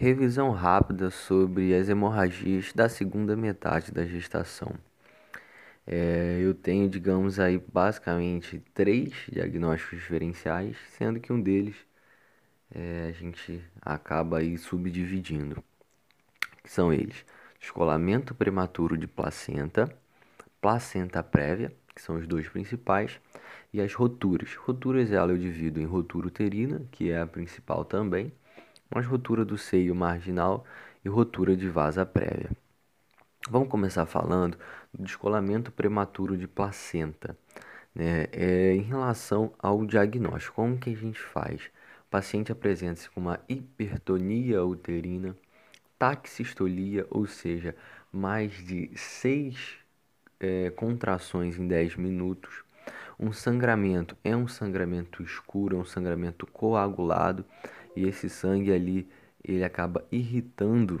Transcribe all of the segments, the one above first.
Revisão rápida sobre as hemorragias da segunda metade da gestação. É, eu tenho, digamos aí, basicamente três diagnósticos diferenciais, sendo que um deles é, a gente acaba aí subdividindo. Que são eles: descolamento prematuro de placenta, placenta prévia, que são os dois principais, e as roturas. Roturas ela eu divido em rotura uterina, que é a principal também mas rotura do seio marginal e rotura de vasa prévia. Vamos começar falando do descolamento prematuro de placenta. Né? É, em relação ao diagnóstico, como que a gente faz? O paciente apresenta-se com uma hipertonia uterina, taxistolia, ou seja, mais de 6 é, contrações em 10 minutos. Um sangramento é um sangramento escuro, é um sangramento coagulado e esse sangue ali ele acaba irritando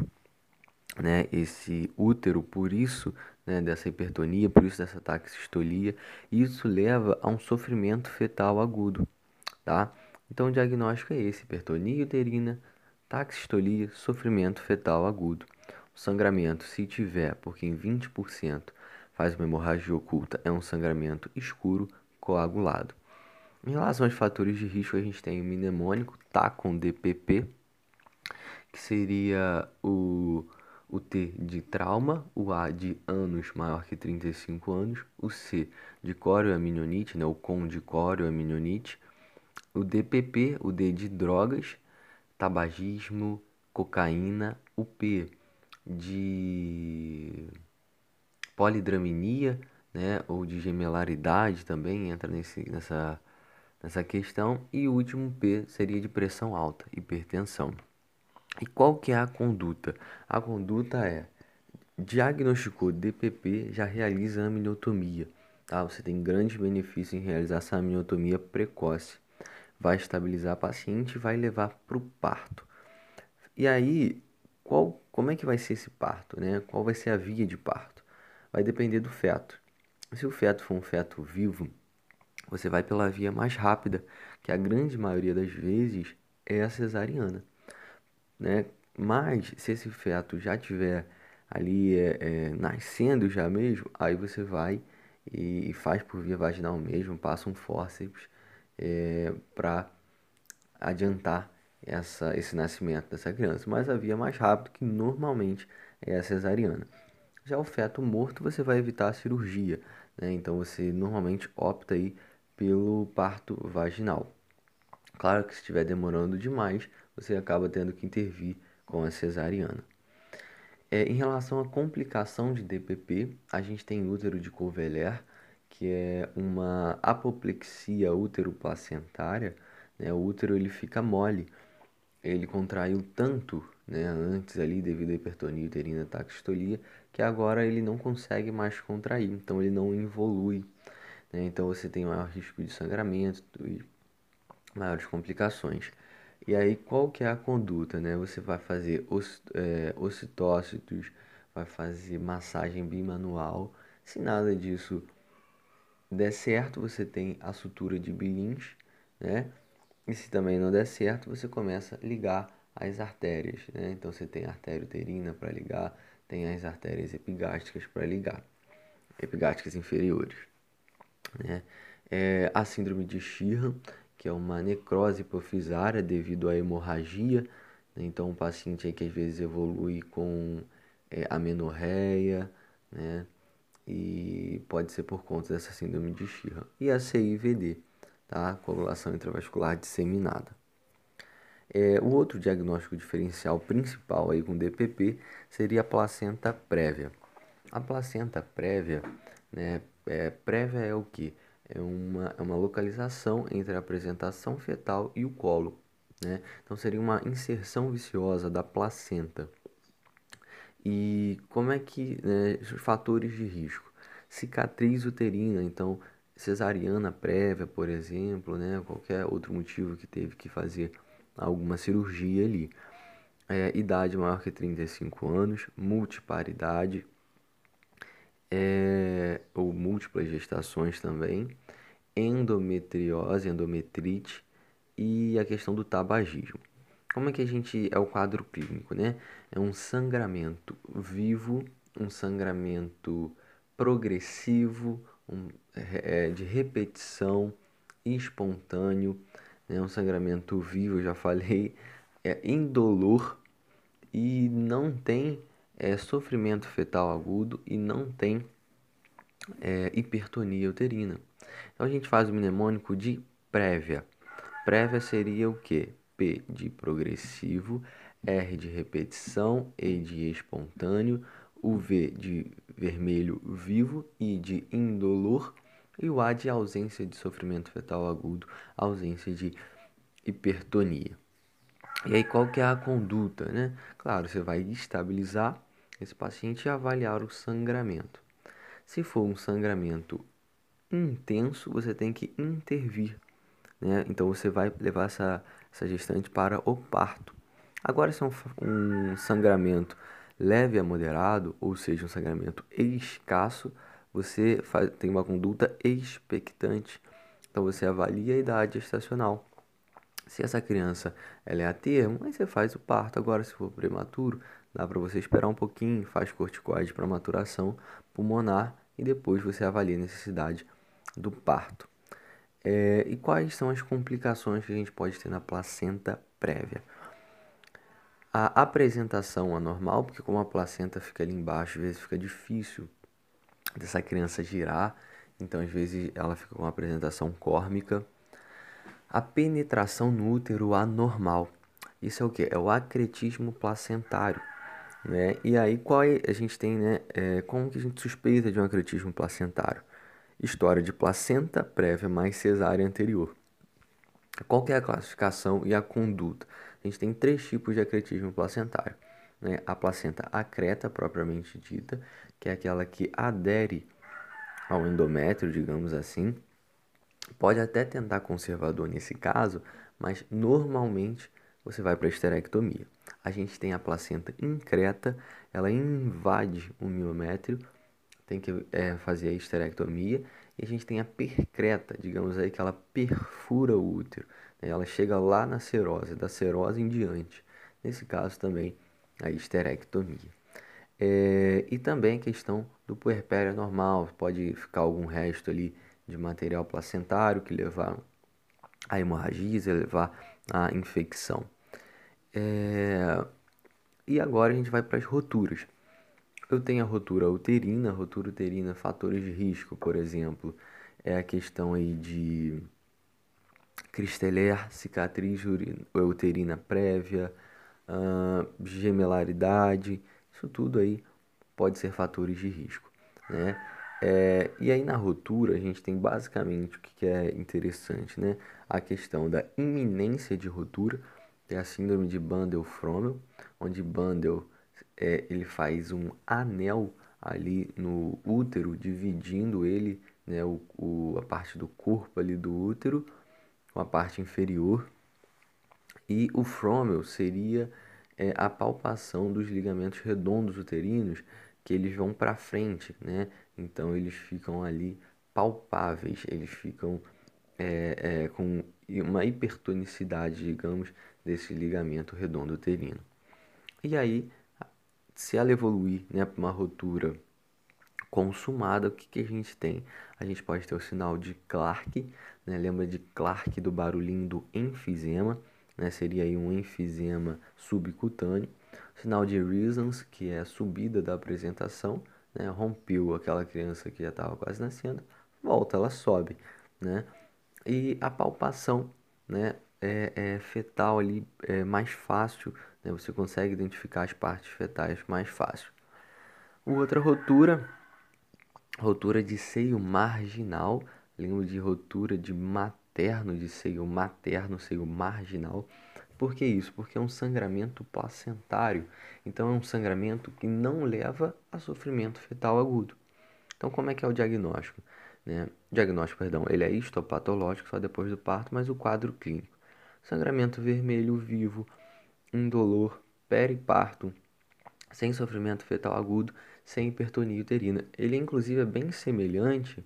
né, esse útero, por isso né, dessa hipertonia, por isso dessa taxistolia, e isso leva a um sofrimento fetal agudo, tá? Então o diagnóstico é esse: hipertonia uterina, taxistolia, sofrimento fetal agudo. O sangramento, se tiver, porque em 20% faz uma hemorragia oculta, é um sangramento escuro coagulado. Em relação aos fatores de risco, a gente tem o mnemônico, tá com DPP, que seria o, o T de trauma, o A de anos maior que 35 anos, o C de corioaminonite, né, o COM de corioaminonite, o DPP, o D de drogas, tabagismo, cocaína, o P de polidramia, né, ou de gemelaridade também entra nesse, nessa nessa questão. E o último P seria de pressão alta, hipertensão. E qual que é a conduta? A conduta é diagnosticou DPP, já realiza a amniotomia. Tá? Você tem grandes benefícios em realizar essa amniotomia precoce. Vai estabilizar a paciente e vai levar para o parto. E aí, qual, como é que vai ser esse parto? Né? Qual vai ser a via de parto? Vai depender do feto. Se o feto for um feto vivo, você vai pela via mais rápida, que a grande maioria das vezes é a cesariana, né? Mas se esse feto já tiver ali é, é, nascendo já mesmo, aí você vai e faz por via vaginal mesmo, passa um fórceps é, para adiantar essa, esse nascimento dessa criança. Mas a via mais rápida, que normalmente é a cesariana. Já o feto morto, você vai evitar a cirurgia, né? Então você normalmente opta aí pelo parto vaginal. Claro que se estiver demorando demais, você acaba tendo que intervir com a cesariana. É, em relação à complicação de DPP, a gente tem útero de Coveler, que é uma apoplexia útero-placentária. Né? O útero ele fica mole, ele contraiu tanto né, antes ali devido à hipertonia uterina taxistolia, que agora ele não consegue mais contrair, então ele não evolui. Né? Então você tem maior risco de sangramento e maiores complicações. E aí qual que é a conduta? Né? Você vai fazer os, é, ocitócitos, vai fazer massagem bimanual. Se nada disso der certo, você tem a sutura de Billings, né? E se também não der certo, você começa a ligar as artérias, né? Então você tem a artéria uterina para ligar, tem as artérias epigástricas para ligar, epigástricas inferiores. Né? É a síndrome de Sheehan, que é uma necrose hipofisária devido à hemorragia. Né? Então, um paciente aí que às vezes evolui com é, amenorreia, né? E pode ser por conta dessa síndrome de Sheehan. E a CIVD, tá? Coagulação intravascular disseminada. É, o outro diagnóstico diferencial principal aí com DPP seria a placenta prévia. A placenta prévia, né, é, prévia é o que? É uma, é uma localização entre a apresentação fetal e o colo. Né? Então seria uma inserção viciosa da placenta. E como é que. Né, os fatores de risco? Cicatriz uterina, então cesariana prévia, por exemplo, né? qualquer outro motivo que teve que fazer alguma cirurgia ali. É, idade maior que 35 anos, multiparidade, é, ou múltiplas gestações também, endometriose, endometrite e a questão do tabagismo. como é que a gente é o quadro clínico, né? É um sangramento vivo, um sangramento progressivo, um, é, de repetição, espontâneo, né? Um sangramento vivo, já falei, é indolor e não tem é, sofrimento fetal agudo e não tem é, hipertonia uterina. Então a gente faz o mnemônico de prévia. Prévia seria o que? P de progressivo, R de repetição, E de espontâneo, o V de vermelho vivo, I de indolor e o A de ausência de sofrimento fetal agudo, ausência de hipertonia. E aí qual que é a conduta, né? Claro, você vai estabilizar esse paciente e avaliar o sangramento. Se for um sangramento intenso, você tem que intervir, né? Então você vai levar essa, essa gestante para o parto. Agora, se é um, um sangramento leve a moderado, ou seja, um sangramento escasso, você faz, tem uma conduta expectante. Então você avalia a idade gestacional. Se essa criança ela é a termo, aí você faz o parto. Agora, se for prematuro, dá para você esperar um pouquinho, faz corticoide para maturação pulmonar e depois você avalia a necessidade do parto. É, e quais são as complicações que a gente pode ter na placenta prévia? A apresentação anormal, porque como a placenta fica ali embaixo, às vezes fica difícil dessa criança girar, então às vezes ela fica com uma apresentação córmica a penetração no útero anormal. Isso é o que? É o acretismo placentário. Né? E aí, qual é, a gente tem, né? É, como que a gente suspeita de um acretismo placentário? História de placenta prévia mais cesárea anterior. Qual é a classificação e a conduta? A gente tem três tipos de acretismo placentário. Né? A placenta acreta, propriamente dita, que é aquela que adere ao endométrio, digamos assim, Pode até tentar conservador nesse caso, mas normalmente você vai para a esterectomia. A gente tem a placenta increta, ela invade o miométrio, tem que é, fazer a esterectomia, e a gente tem a percreta, digamos aí que ela perfura o útero, né? ela chega lá na serose, da serose em diante. Nesse caso também a esterectomia. É, e também a questão do puerpério normal, pode ficar algum resto ali de material placentário que levar a hemorragias e levar a infecção. É... E agora a gente vai para as roturas. Eu tenho a rotura uterina, rotura uterina, fatores de risco, por exemplo, é a questão aí de cristeler, cicatriz uterina prévia, uh, gemelaridade, isso tudo aí pode ser fatores de risco, né? É, e aí na ruptura a gente tem basicamente o que é interessante, né? A questão da iminência de ruptura, é a síndrome de Bandel-Frommel, onde Bandel é, ele faz um anel ali no útero, dividindo ele, né, o, o, a parte do corpo ali do útero com a parte inferior. E o Frommel seria é, a palpação dos ligamentos redondos uterinos, que eles vão para frente, né? Então eles ficam ali palpáveis, eles ficam é, é, com uma hipertonicidade, digamos, desse ligamento redondo uterino. E aí, se ela evoluir né, para uma rotura consumada, o que, que a gente tem? A gente pode ter o sinal de Clark, né? lembra de Clark do barulhinho do enfisema, né? seria aí um enfisema subcutâneo. Sinal de Reasons, que é a subida da apresentação, né, rompeu aquela criança que já estava quase nascendo, volta, ela sobe, né? E a palpação, né, é, é fetal ali é mais fácil, né? Você consegue identificar as partes fetais mais fácil. Outra rotura, rotura de seio marginal, lembro de rotura de materno, de seio materno, seio marginal. Por que isso? Porque é um sangramento placentário. Então é um sangramento que não leva a sofrimento fetal agudo. Então como é que é o diagnóstico? Né? Diagnóstico, perdão, ele é histopatológico só depois do parto, mas o quadro clínico. Sangramento vermelho vivo, indolor, periparto, sem sofrimento fetal agudo, sem hipertonia uterina. Ele inclusive é bem semelhante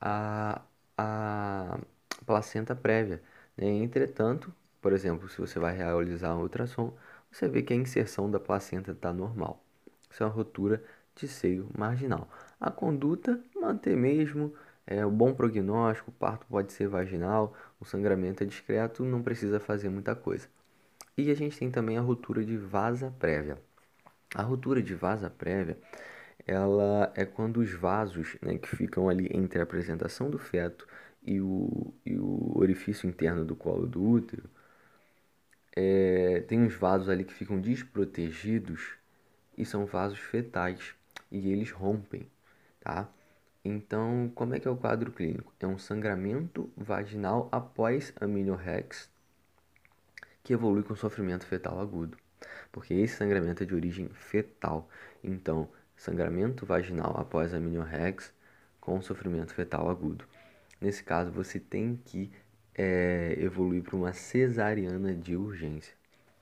à, à placenta prévia. Né? Entretanto, por exemplo, se você vai realizar um ultrassom, você vê que a inserção da placenta está normal. Isso é uma rotura de seio marginal. A conduta, manter mesmo, é um bom prognóstico, o parto pode ser vaginal, o sangramento é discreto, não precisa fazer muita coisa. E a gente tem também a ruptura de vasa prévia. A ruptura de vasa prévia, ela é quando os vasos né, que ficam ali entre a apresentação do feto e o, e o orifício interno do colo do útero, é, tem uns vasos ali que ficam desprotegidos e são vasos fetais e eles rompem, tá? Então, como é que é o quadro clínico? É um sangramento vaginal após aminorex que evolui com sofrimento fetal agudo, porque esse sangramento é de origem fetal. Então, sangramento vaginal após aminorex com sofrimento fetal agudo. Nesse caso, você tem que é, evoluir para uma cesariana de urgência,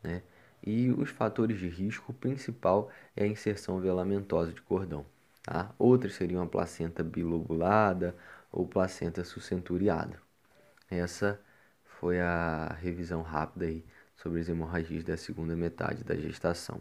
né? E os fatores de risco, o principal é a inserção velamentosa de cordão. Tá? Outros seriam a placenta bilobulada ou placenta sucenturiada. Essa foi a revisão rápida aí sobre as hemorragias da segunda metade da gestação.